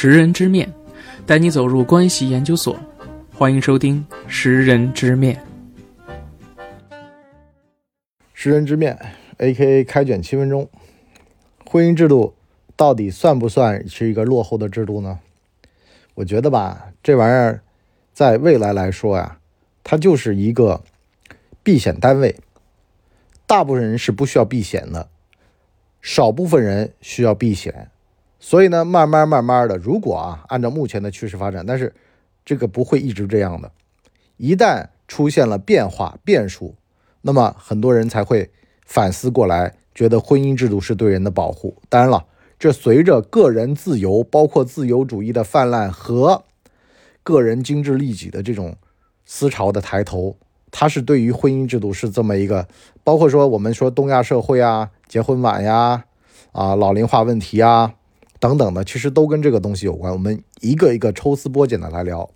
识人之面，带你走入关系研究所。欢迎收听《识人之面》。识人之面，A.K.A. 开卷七分钟。婚姻制度到底算不算是一个落后的制度呢？我觉得吧，这玩意儿在未来来说呀，它就是一个避险单位。大部分人是不需要避险的，少部分人需要避险。所以呢，慢慢慢慢的，如果啊，按照目前的趋势发展，但是这个不会一直这样的。一旦出现了变化变数，那么很多人才会反思过来，觉得婚姻制度是对人的保护。当然了，这随着个人自由，包括自由主义的泛滥和个人精致利己的这种思潮的抬头，它是对于婚姻制度是这么一个，包括说我们说东亚社会啊，结婚晚呀，啊老龄化问题啊。等等的，其实都跟这个东西有关。我们一个一个抽丝剥茧的来聊。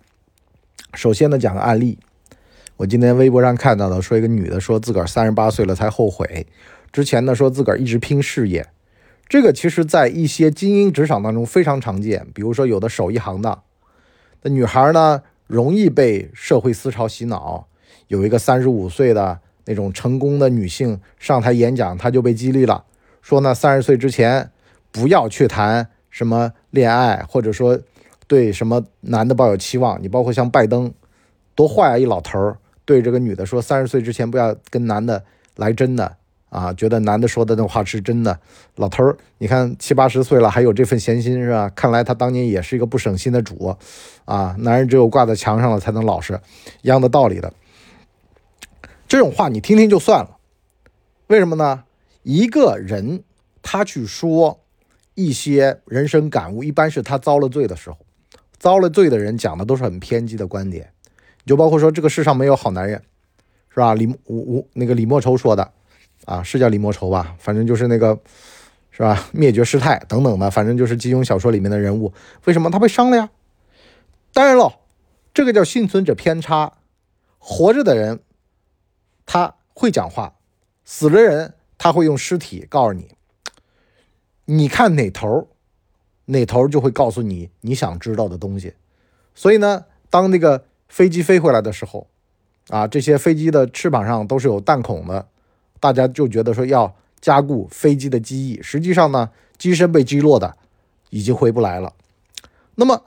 首先呢，讲个案例。我今天微博上看到的，说一个女的说自个儿三十八岁了才后悔，之前呢说自个儿一直拼事业。这个其实在一些精英职场当中非常常见。比如说有的手艺行的，那女孩呢容易被社会思潮洗脑。有一个三十五岁的那种成功的女性上台演讲，她就被激励了，说呢三十岁之前不要去谈。什么恋爱，或者说对什么男的抱有期望？你包括像拜登，多坏啊！一老头儿对这个女的说：“三十岁之前不要跟男的来真的啊！”觉得男的说的那话是真的。老头儿，你看七八十岁了还有这份闲心是吧？看来他当年也是一个不省心的主啊！男人只有挂在墙上了才能老实，一样的道理的。这种话你听听就算了，为什么呢？一个人他去说。一些人生感悟，一般是他遭了罪的时候，遭了罪的人讲的都是很偏激的观点，就包括说这个世上没有好男人，是吧？李吴吴那个李莫愁说的，啊，是叫李莫愁吧？反正就是那个，是吧？灭绝师太等等的，反正就是金庸小说里面的人物。为什么他被伤了呀？当然了，这个叫幸存者偏差。活着的人他会讲话，死了人他会用尸体告诉你。你看哪头，哪头就会告诉你你想知道的东西。所以呢，当那个飞机飞回来的时候，啊，这些飞机的翅膀上都是有弹孔的，大家就觉得说要加固飞机的机翼。实际上呢，机身被击落的已经回不来了。那么，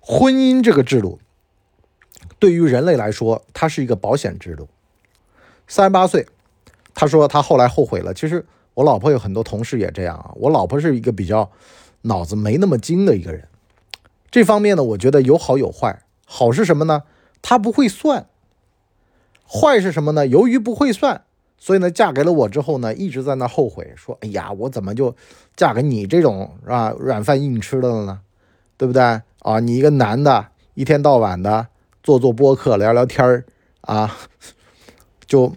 婚姻这个制度对于人类来说，它是一个保险制度。三十八岁，他说他后来后悔了。其实。我老婆有很多同事也这样啊。我老婆是一个比较脑子没那么精的一个人，这方面呢，我觉得有好有坏。好是什么呢？她不会算。坏是什么呢？由于不会算，所以呢，嫁给了我之后呢，一直在那后悔，说：“哎呀，我怎么就嫁给你这种是吧？软饭硬吃的了呢？对不对啊？你一个男的，一天到晚的做做播客，聊聊天儿啊，就。”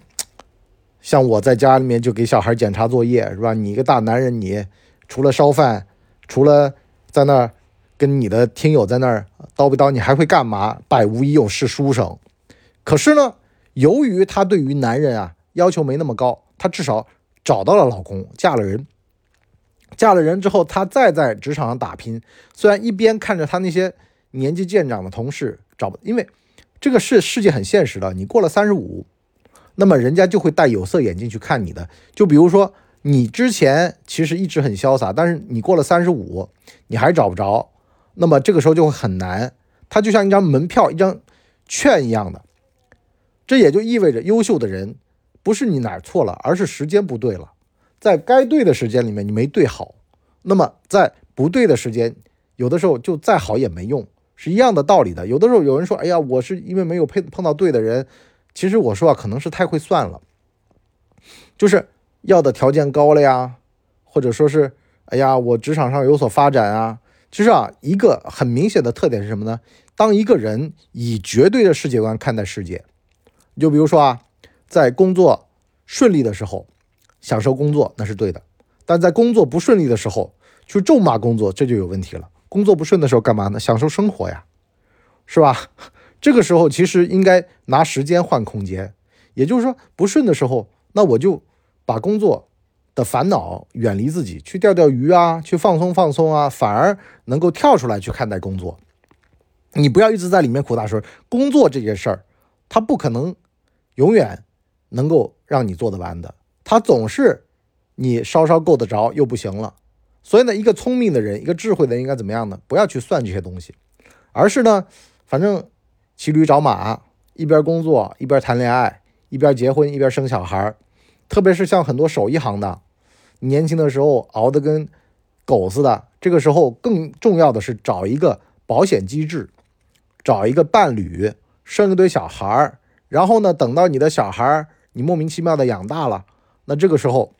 像我在家里面就给小孩检查作业是吧？你一个大男人，你除了烧饭，除了在那儿跟你的听友在那儿叨逼叨，你还会干嘛？百无一用是书生。可是呢，由于她对于男人啊要求没那么高，她至少找到了老公，嫁了人。嫁了人之后，她再在职场上打拼。虽然一边看着她那些年纪渐长的同事找，因为这个世世界很现实的，你过了三十五。那么人家就会戴有色眼镜去看你的，就比如说你之前其实一直很潇洒，但是你过了三十五，你还找不着，那么这个时候就会很难。它就像一张门票、一张券一样的，这也就意味着优秀的人不是你哪儿错了，而是时间不对了，在该对的时间里面你没对好，那么在不对的时间，有的时候就再好也没用，是一样的道理的。有的时候有人说，哎呀，我是因为没有碰碰到对的人。其实我说啊，可能是太会算了，就是要的条件高了呀，或者说是，哎呀，我职场上有所发展啊。其实啊，一个很明显的特点是什么呢？当一个人以绝对的世界观看待世界，你就比如说啊，在工作顺利的时候，享受工作那是对的；但在工作不顺利的时候，去咒骂工作，这就有问题了。工作不顺的时候干嘛呢？享受生活呀，是吧？这个时候其实应该拿时间换空间，也就是说不顺的时候，那我就把工作的烦恼远离自己，去钓钓鱼啊，去放松放松啊，反而能够跳出来去看待工作。你不要一直在里面苦大说，工作这件事儿，它不可能永远能够让你做得完的，它总是你稍稍够得着又不行了。所以呢，一个聪明的人，一个智慧的人应该怎么样呢？不要去算这些东西，而是呢，反正骑驴找马，一边工作一边谈恋爱，一边结婚一边生小孩。特别是像很多手艺行的。年轻的时候熬得跟狗似的，这个时候更重要的是找一个保险机制，找一个伴侣，生一堆小孩儿，然后呢，等到你的小孩儿你莫名其妙的养大了，那这个时候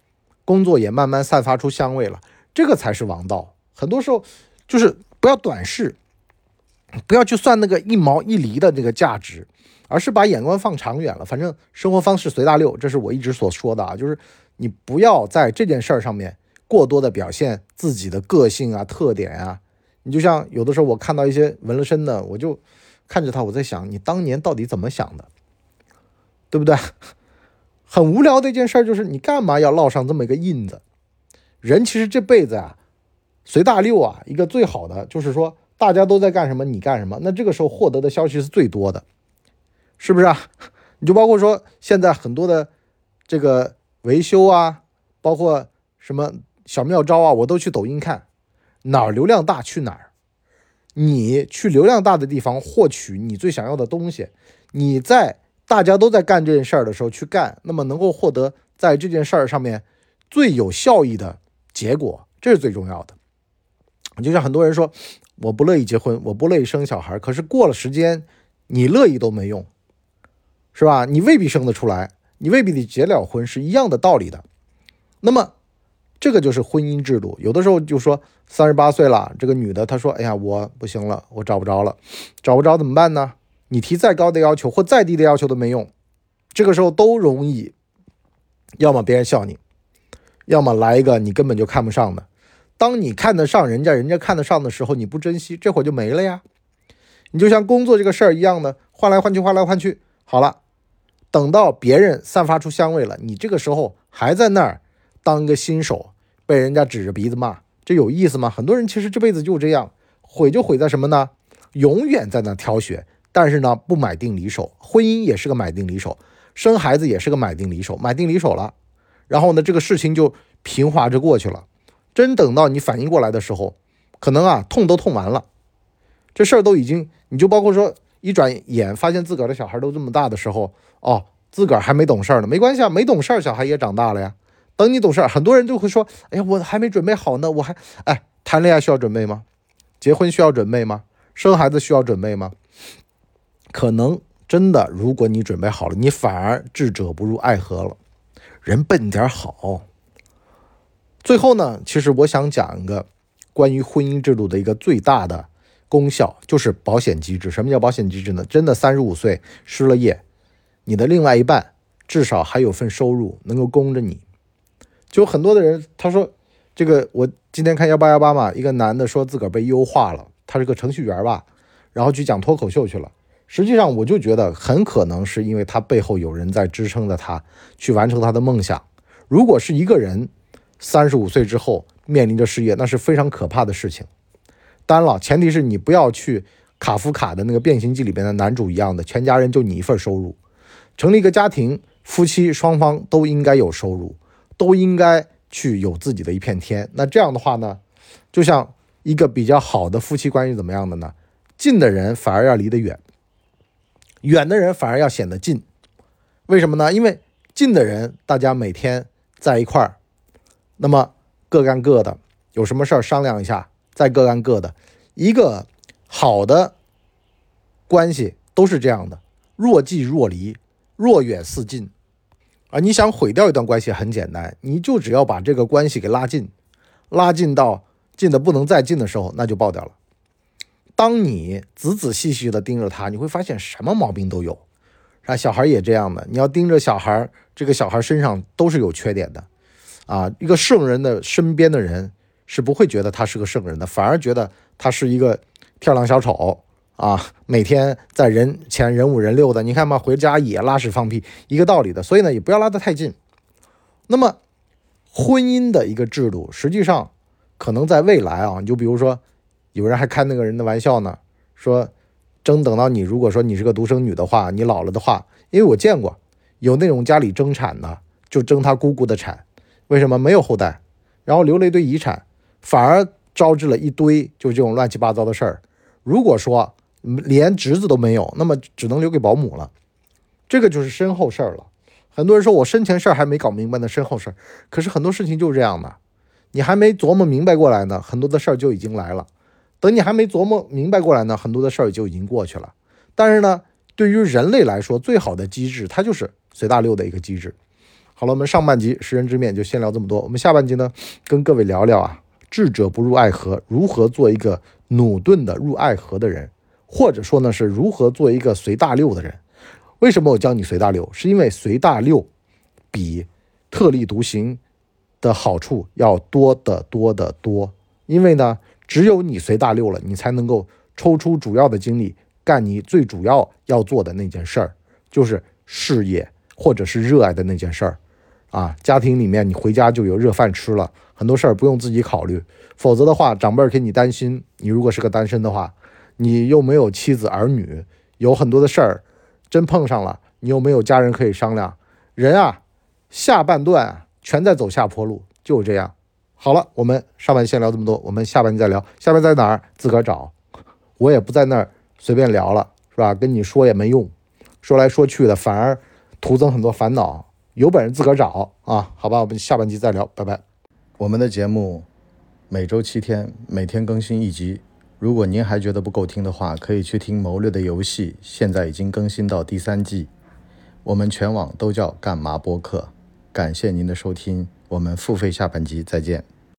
工作也慢慢散发出香味了，这个才是王道。很多时候就是不要短视，不要去算那个一毛一厘的这个价值，而是把眼光放长远了。反正生活方式随大溜，这是我一直所说的啊，就是。你不要在这件事儿上面过多的表现自己的个性啊、特点啊。你就像有的时候我看到一些纹了身的，我就看着他，我在想，你当年到底怎么想的，对不对？很无聊的一件事，就是你干嘛要烙上这么一个印子？人其实这辈子啊，随大溜啊，一个最好的就是说，大家都在干什么，你干什么，那这个时候获得的消息是最多的，是不是啊？你就包括说现在很多的这个。维修啊，包括什么小妙招啊，我都去抖音看，哪儿流量大去哪儿。你去流量大的地方获取你最想要的东西，你在大家都在干这件事儿的时候去干，那么能够获得在这件事儿上面最有效益的结果，这是最重要的。就像很多人说，我不乐意结婚，我不乐意生小孩，可是过了时间，你乐意都没用，是吧？你未必生得出来。你未必得结了婚，是一样的道理的。那么，这个就是婚姻制度。有的时候就说三十八岁了，这个女的她说：“哎呀，我不行了，我找不着了，找不着怎么办呢？”你提再高的要求或再低的要求都没用，这个时候都容易，要么别人笑你，要么来一个你根本就看不上的。当你看得上人家，人家看得上的时候，你不珍惜，这会儿就没了呀。你就像工作这个事儿一样的，换来换去，换来换去，好了。等到别人散发出香味了，你这个时候还在那儿当个新手，被人家指着鼻子骂，这有意思吗？很多人其实这辈子就这样，毁就毁在什么呢？永远在那挑选，但是呢不买定离手。婚姻也是个买定离手，生孩子也是个买定离手，买定离手了，然后呢这个事情就平滑着过去了。真等到你反应过来的时候，可能啊痛都痛完了，这事儿都已经，你就包括说。一转眼发现自个儿的小孩都这么大的时候，哦，自个儿还没懂事儿呢。没关系啊，没懂事儿，小孩也长大了呀。等你懂事儿，很多人就会说：“哎呀，我还没准备好呢，我还……哎，谈恋爱需要准备吗？结婚需要准备吗？生孩子需要准备吗？可能真的，如果你准备好了，你反而智者不入爱河了。人笨点好。最后呢，其实我想讲一个关于婚姻制度的一个最大的。功效就是保险机制。什么叫保险机制呢？真的三十五岁失了业，你的另外一半至少还有份收入能够供着你。就很多的人他说，这个我今天看幺八幺八嘛，一个男的说自个儿被优化了，他是个程序员吧，然后去讲脱口秀去了。实际上我就觉得很可能是因为他背后有人在支撑着他去完成他的梦想。如果是一个人三十五岁之后面临着失业，那是非常可怕的事情。当然了，前提是你不要去卡夫卡的那个《变形记》里边的男主一样的，全家人就你一份收入。成立一个家庭，夫妻双方都应该有收入，都应该去有自己的一片天。那这样的话呢，就像一个比较好的夫妻关系怎么样的呢？近的人反而要离得远，远的人反而要显得近。为什么呢？因为近的人大家每天在一块儿，那么各干各的，有什么事儿商量一下。再各干各的，一个好的关系都是这样的，若即若离，若远似近。啊，你想毁掉一段关系很简单，你就只要把这个关系给拉近，拉近到近的不能再近的时候，那就爆掉了。当你仔仔细细的盯着他，你会发现什么毛病都有。啊，小孩也这样的，你要盯着小孩，这个小孩身上都是有缺点的。啊，一个圣人的身边的人。是不会觉得他是个圣人的，反而觉得他是一个跳梁小丑啊！每天在人前人五人六的，你看嘛，回家也拉屎放屁，一个道理的。所以呢，也不要拉得太近。那么，婚姻的一个制度，实际上可能在未来啊，你就比如说，有人还开那个人的玩笑呢，说，争等到你如果说你是个独生女的话，你老了的话，因为我见过有那种家里争产的，就争他姑姑的产，为什么没有后代，然后留了一堆遗产，反而招致了一堆就这种乱七八糟的事儿。如果说连侄子都没有，那么只能留给保姆了，这个就是身后事儿了。很多人说我生前事儿还没搞明白呢，身后事儿。可是很多事情就是这样的，你还没琢磨明白过来呢，很多的事儿就已经来了。等你还没琢磨明白过来呢，很多的事儿就已经过去了。但是呢，对于人类来说，最好的机制它就是随大溜的一个机制。好了，我们上半集识人之面就先聊这么多。我们下半集呢，跟各位聊聊啊，智者不入爱河，如何做一个努顿的入爱河的人，或者说呢，是如何做一个随大溜的人。为什么我教你随大溜？是因为随大溜比特立独行的好处要多得多得多。因为呢，只有你随大溜了，你才能够抽出主要的精力干你最主要要做的那件事儿，就是事业或者是热爱的那件事儿。啊，家庭里面你回家就有热饭吃了，很多事儿不用自己考虑。否则的话，长辈给你担心。你如果是个单身的话，你又没有妻子儿女，有很多的事儿。真碰上了，你又没有家人可以商量，人啊，下半段全在走下坡路，就这样。好了，我们上半先聊这么多，我们下半再聊。下半在哪儿？自个儿找，我也不在那儿随便聊了，是吧？跟你说也没用，说来说去的，反而徒增很多烦恼。有本事自个儿找啊！好吧，我们下半集再聊，拜拜。我们的节目每周七天，每天更新一集。如果您还觉得不够听的话，可以去听《谋略的游戏》，现在已经更新到第三季。我们全网都叫干嘛播客。感谢您的收听，我们付费下半集再见。